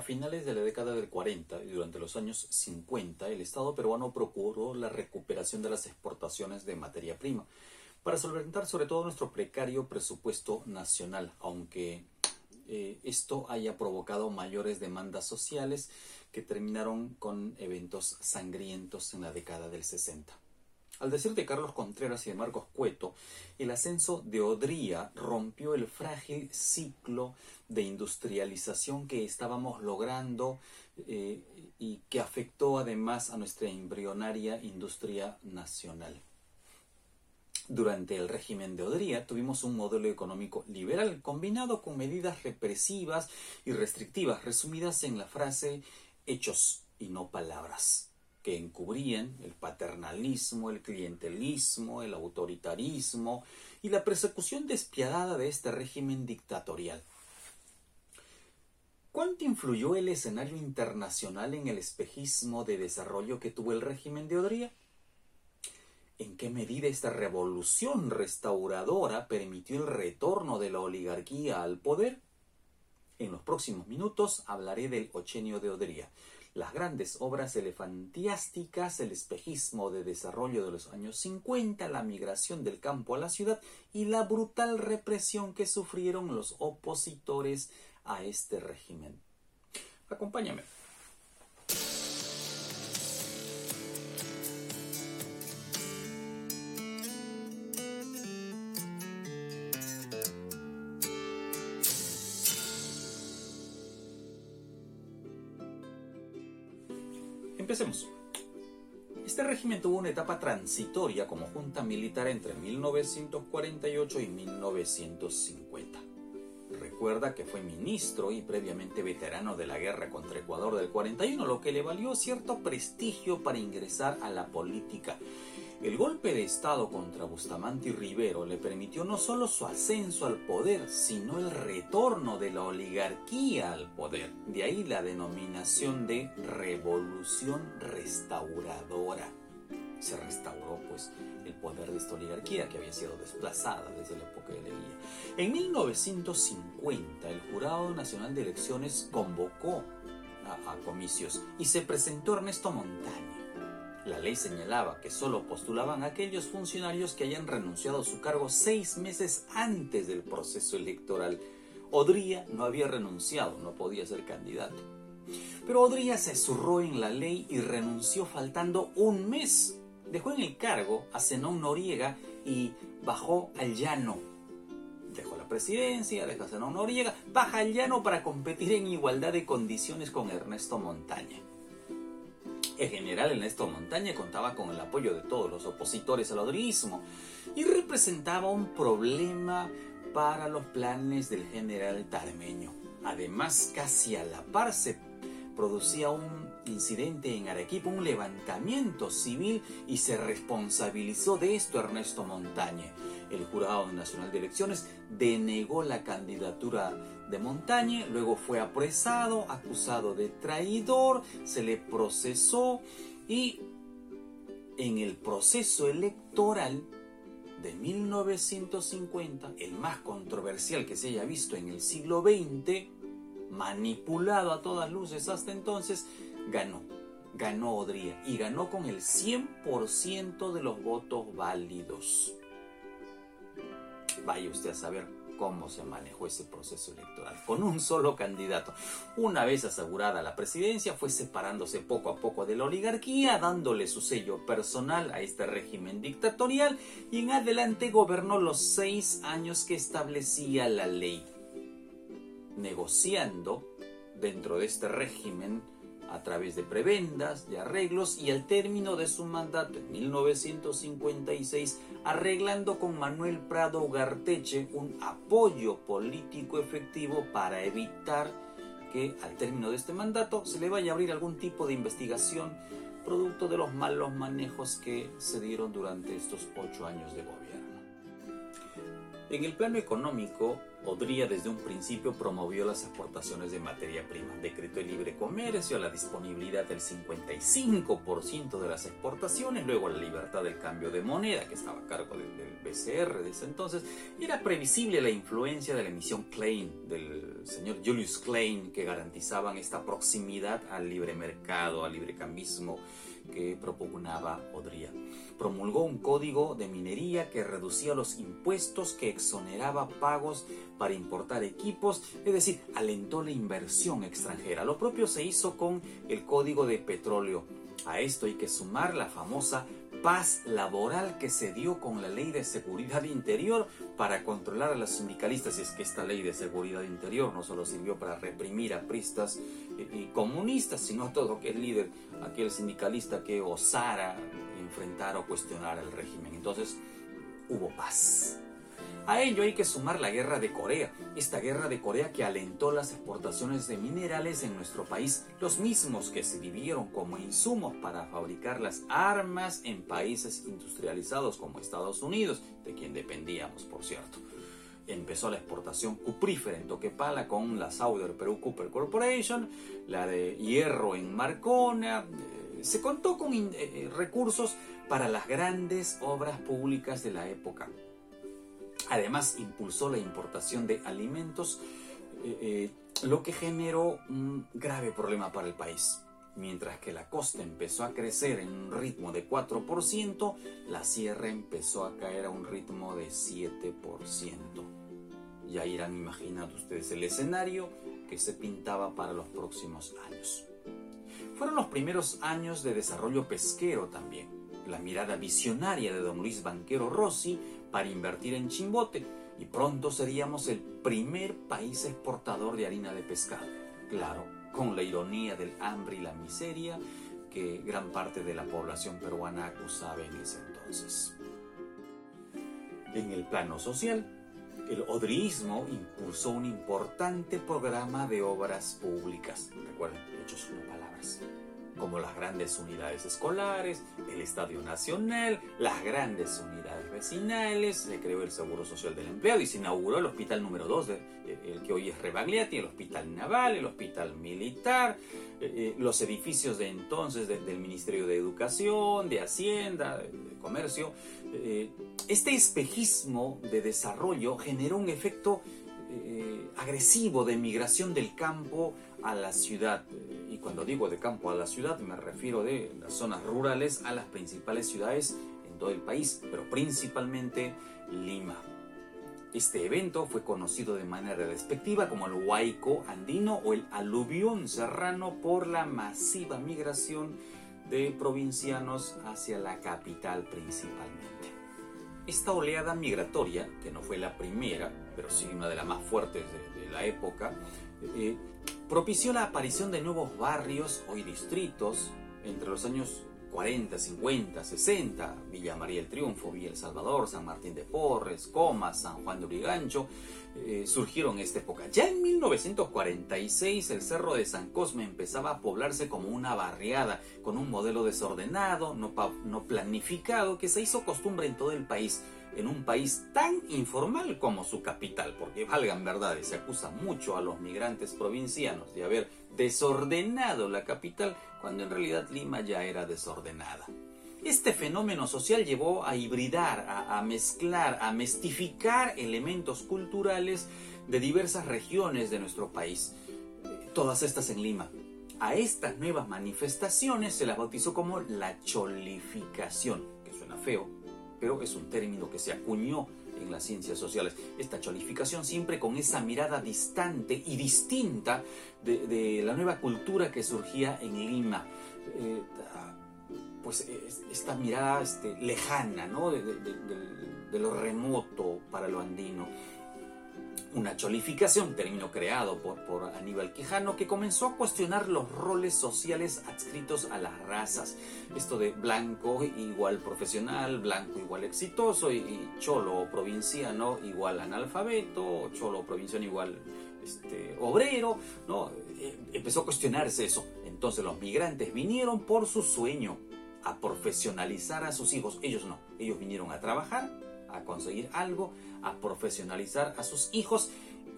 A finales de la década del 40 y durante los años 50, el Estado peruano procuró la recuperación de las exportaciones de materia prima para solventar sobre todo nuestro precario presupuesto nacional, aunque eh, esto haya provocado mayores demandas sociales que terminaron con eventos sangrientos en la década del 60. Al decir de Carlos Contreras y de Marcos Cueto, el ascenso de Odría rompió el frágil ciclo de industrialización que estábamos logrando eh, y que afectó además a nuestra embrionaria industria nacional. Durante el régimen de Odría tuvimos un modelo económico liberal combinado con medidas represivas y restrictivas resumidas en la frase hechos y no palabras que encubrían el paternalismo, el clientelismo, el autoritarismo y la persecución despiadada de este régimen dictatorial. ¿Cuánto influyó el escenario internacional en el espejismo de desarrollo que tuvo el régimen de Odría? ¿En qué medida esta revolución restauradora permitió el retorno de la oligarquía al poder? En los próximos minutos hablaré del Ochenio de Odría, las grandes obras elefantiásticas, el espejismo de desarrollo de los años 50, la migración del campo a la ciudad y la brutal represión que sufrieron los opositores a este régimen. Acompáñame. Como junta militar entre 1948 y 1950. Recuerda que fue ministro y previamente veterano de la guerra contra Ecuador del 41, lo que le valió cierto prestigio para ingresar a la política el golpe de Estado contra Bustamante y Rivero le permitió no solo su ascenso al poder, sino el retorno de la oligarquía al poder. De ahí la denominación de revolución restauradora. Se restauró pues el poder de esta oligarquía que había sido desplazada desde la época de Leguía. En 1950 el Jurado Nacional de Elecciones convocó a, comicios y se presentó Ernesto Montaña la ley señalaba que solo postulaban aquellos funcionarios que hayan renunciado a su cargo seis meses antes del proceso electoral. Odría no había renunciado, no podía ser candidato. Pero Odría se zurró en la ley y renunció faltando un mes. Dejó en el cargo a Zenón Noriega y bajó al llano. Dejó la presidencia, dejó a Zenón Noriega, baja al llano para competir en igualdad de condiciones con Ernesto Montaña. El general Ernesto Montaña contaba con el apoyo de todos los opositores al odrismo y representaba un problema para los planes del general Tarmeño. Además, casi a la par se producía un incidente en Arequipa, un levantamiento civil y se responsabilizó de esto Ernesto Montaña. El Jurado Nacional de Elecciones denegó la candidatura de Montaña, luego fue apresado, acusado de traidor, se le procesó y en el proceso electoral de 1950, el más controversial que se haya visto en el siglo XX, manipulado a todas luces hasta entonces, ganó. Ganó Odría y ganó con el 100% de los votos válidos. Vaya usted a saber cómo se manejó ese proceso electoral, con un solo candidato. Una vez asegurada la presidencia, fue separándose poco a poco de la oligarquía, dándole su sello personal a este régimen dictatorial y en adelante gobernó los seis años que establecía la ley, negociando dentro de este régimen a través de prebendas, de arreglos y al término de su mandato en 1956, arreglando con Manuel Prado Garteche un apoyo político efectivo para evitar que al término de este mandato se le vaya a abrir algún tipo de investigación producto de los malos manejos que se dieron durante estos ocho años de gobierno. En el plano económico, Odría desde un principio promovió las exportaciones de materia prima, decretó el libre comercio, la disponibilidad del 55% de las exportaciones, luego la libertad del cambio de moneda que estaba a cargo del, BCR desde entonces. Era previsible la influencia de la emisión Klein, del señor Julius Klein, que garantizaban esta proximidad al libre mercado, al libre cambismo que propugnaba Odría. Promulgó un código de minería que reducía los impuestos, que exoneraba pagos para importar equipos, es decir, alentó la inversión extranjera. Lo propio se hizo con el código de petróleo. A esto hay que sumar la famosa paz laboral que se dio con la ley de seguridad interior para controlar a los sindicalistas. Y es que esta ley de seguridad interior no solo sirvió para reprimir a pristas y comunistas, sino a todo aquel líder, aquel sindicalista que osara enfrentar o cuestionar el régimen. Entonces hubo paz. A ello hay que sumar la guerra de Corea, esta guerra de Corea que alentó las exportaciones de minerales en nuestro país, los mismos que se vivieron como insumos para fabricar las armas en países industrializados como Estados Unidos, de quien dependíamos, por cierto. Empezó la exportación cuprífera en Toquepala con la Southern Peru Cooper Corporation, la de hierro en Marcona, eh, se contó con eh, recursos para las grandes obras públicas de la época. Además, impulsó la importación de alimentos, eh, eh, lo que generó un grave problema para el país. Mientras que la costa empezó a crecer en un ritmo de 4%, la sierra empezó a caer a un ritmo de 7%. Ya irán imaginando ustedes el escenario que se pintaba para los próximos años. Fueron los primeros años de desarrollo pesquero también. La mirada visionaria de don Luis Banquero Rossi para invertir en Chimbote y pronto seríamos el primer país exportador de harina de pescado. Claro, con la ironía del hambre y la miseria que gran parte de la población peruana acusaba en ese entonces. En el plano social, el odriismo impulsó un importante programa de obras públicas. Recuerden, hechos no palabras como las grandes unidades escolares, el Estadio Nacional, las grandes unidades vecinales, se creó el Seguro Social del Empleado y se inauguró el hospital número 2, el que hoy es Rebagliati, el hospital naval, el hospital militar, eh, eh, los edificios de entonces del Ministerio de Educación, de Hacienda, de, Comercio. Eh, este espejismo de desarrollo generó un efecto agresivo de migración del campo a la ciudad cuando digo de campo a la ciudad me refiero de las zonas rurales a las principales ciudades en todo el país, pero principalmente Lima. Este evento fue conocido de manera despectiva como el Huayco andino o el aluvión serrano por la masiva migración de provincianos hacia la capital principalmente. Esta oleada migratoria, que no fue la primera, pero sí una de las más fuertes de, de la época, eh, propició la aparición de nuevos barrios, hoy distritos, entre los años 40, 50, 60, Villa María el Triunfo, Villa El Salvador, San Martín de Porres, Comas, San Juan de Urigancho, eh, surgieron en esta época. Ya en 1946 el Cerro de San Cosme empezaba a poblarse como una barriada, con un modelo desordenado, no, no planificado, que se hizo costumbre en todo el país en un país tan informal como su capital, porque valgan verdades, se acusa mucho a los migrantes provincianos de haber desordenado la capital, cuando en realidad Lima ya era desordenada. Este fenómeno social llevó a hibridar, a, mezclar, a mestificar elementos culturales de diversas regiones de nuestro país, todas estas en Lima. A estas nuevas manifestaciones se las bautizó como la cholificación, que suena feo, pero es un término que se acuñó en las ciencias sociales. Esta cholificación siempre con esa mirada distante y distinta de, la nueva cultura que surgía en Lima. Eh, pues esta mirada este, lejana, ¿no? de lo remoto para lo andino una cholificación, término creado por, por Aníbal Quijano, que comenzó a cuestionar los roles sociales adscritos a las razas. Esto de blanco igual profesional, blanco igual exitoso, y, cholo provinciano igual analfabeto, cholo provinciano igual este, obrero, ¿no? Eh, empezó a cuestionarse eso. Entonces los migrantes vinieron por su sueño, a profesionalizar a sus hijos. Ellos no, ellos vinieron a trabajar, a conseguir algo, a profesionalizar a sus hijos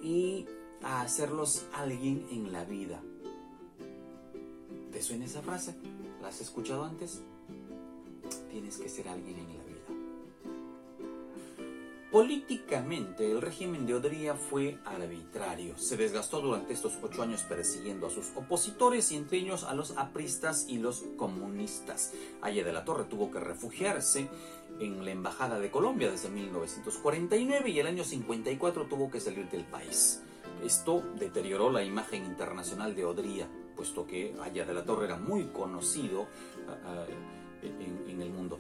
y a hacerlos alguien en la vida. ¿Te suena esa frase? ¿La has escuchado antes? Tienes que ser alguien en la vida. Políticamente, el régimen de Odría fue arbitrario. Se desgastó durante estos ocho años persiguiendo a sus opositores y entre ellos a los apristas y los comunistas. Aya de la Torre tuvo que refugiarse en la Embajada de Colombia desde 1949 y el año 54 tuvo que salir del país. Esto deterioró la imagen internacional de Odría, puesto que Aya de la Torre era muy conocido uh, en, en el mundo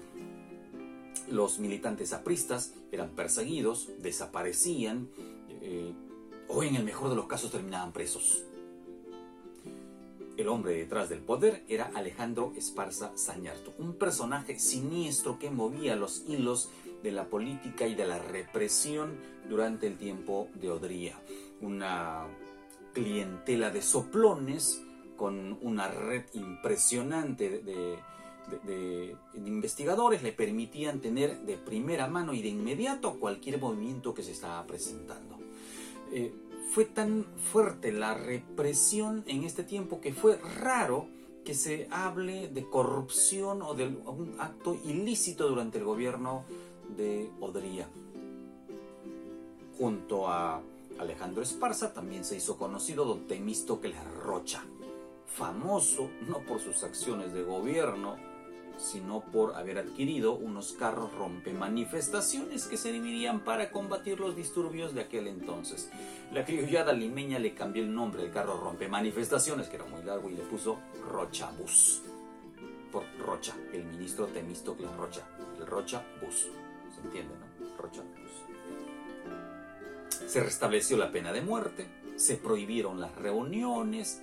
los militantes apristas eran perseguidos, desaparecían eh, o en el mejor de los casos terminaban presos. El hombre detrás del poder era Alejandro Esparza Sañarto, un personaje siniestro que movía los hilos de la política y de la represión durante el tiempo de Odría. Una clientela de soplones con una red impresionante de, investigadores le permitían tener de primera mano y de inmediato cualquier movimiento que se estaba presentando. Eh, fue tan fuerte la represión en este tiempo que fue raro que se hable de corrupción o de un acto ilícito durante el gobierno de Odría. Junto a Alejandro Esparza también se hizo conocido don Temístocles Rocha, famoso no por sus acciones de gobierno, sino por haber adquirido unos carros rompemanifestaciones que se dividían para combatir los disturbios de aquel entonces. La criollada limeña le cambió el nombre del carro rompemanifestaciones, que era muy largo, y le puso Rocha Bus. Por Rocha, el ministro Temístocles Rocha. El Rocha Bus. ¿Se entiende, no? Rocha Bus. Se restableció la pena de muerte, se prohibieron las reuniones,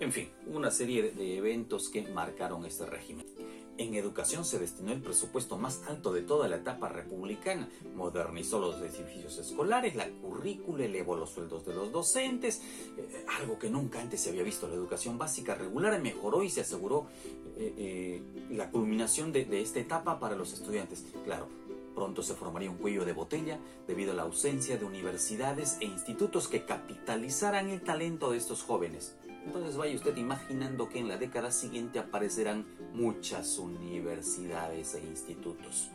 en fin, una serie de eventos que marcaron este régimen. En educación se destinó el presupuesto más alto de toda la etapa republicana. Modernizó los edificios escolares, la currícula, elevó los sueldos de los docentes, eh, algo que nunca antes se había visto. La educación básica regular mejoró y se aseguró eh, eh, la culminación de, de esta etapa para los estudiantes. Claro, Pronto se formaría un cuello de botella debido a la ausencia de universidades e institutos que capitalizaran el talento de estos jóvenes. Entonces vaya usted imaginando que en la década siguiente aparecerán muchas universidades e institutos.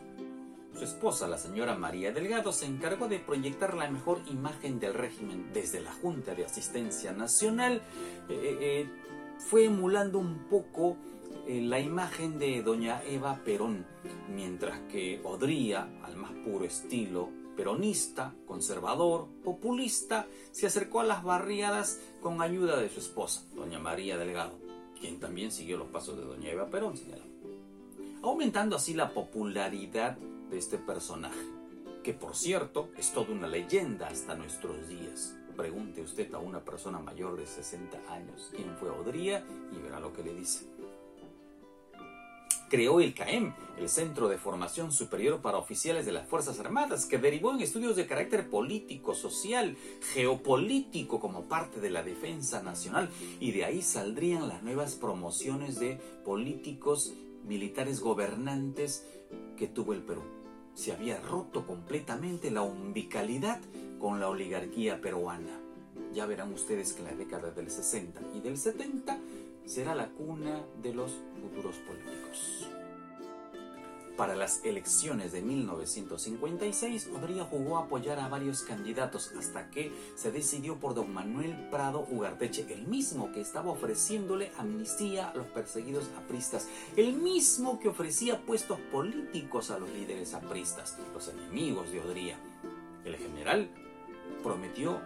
Su esposa, la señora María Delgado, se encargó de proyectar la mejor imagen del régimen desde la Junta de Asistencia Nacional. Eh, eh, eh, fue emulando un poco la imagen de doña Eva Perón, mientras que Odría, al más puro estilo peronista, conservador, populista, se acercó a las barriadas con ayuda de su esposa, doña María Delgado, quien también siguió los pasos de doña Eva Perón, señaló. Aumentando así la popularidad de este personaje, que por cierto es toda una leyenda hasta nuestros días. Pregunte usted a una persona mayor de 60 años quién fue Odría y verá lo que le dice creó el CAEM, el Centro de Formación Superior para Oficiales de las Fuerzas Armadas, que derivó en estudios de carácter político, social, geopolítico como parte de la defensa nacional, y de ahí saldrían las nuevas promociones de políticos militares gobernantes que tuvo el Perú. Se había roto completamente la umbicalidad con la oligarquía peruana. Ya verán ustedes que en la década del 60 y del 70 será la cuna de los futuros políticos. Para las elecciones de 1956, Odría jugó a apoyar a varios candidatos hasta que se decidió por don Manuel Prado Ugarteche, el mismo que estaba ofreciéndole amnistía a los perseguidos apristas, el mismo que ofrecía puestos políticos a los líderes apristas, los enemigos de Odría. El general prometió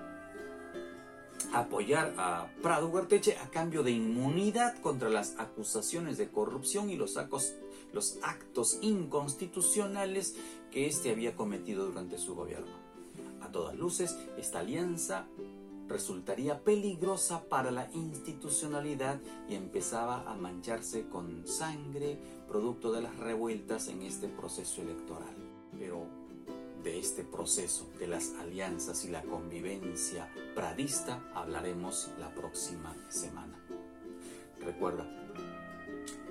apoyar a Prado Huarteche a cambio de inmunidad contra las acusaciones de corrupción y los actos, inconstitucionales que éste había cometido durante su gobierno. A todas luces, esta alianza resultaría peligrosa para la institucionalidad y empezaba a mancharse con sangre producto de las revueltas en este proceso electoral. Pero de este proceso de las alianzas y la convivencia pradista hablaremos la próxima semana. Recuerda,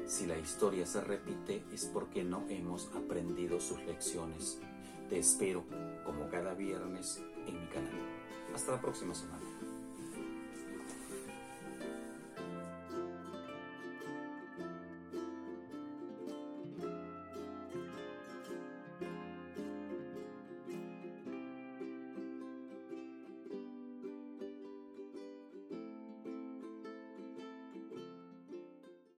si la historia se repite es porque no hemos aprendido sus lecciones. Te espero como cada viernes en mi canal. Hasta la próxima semana.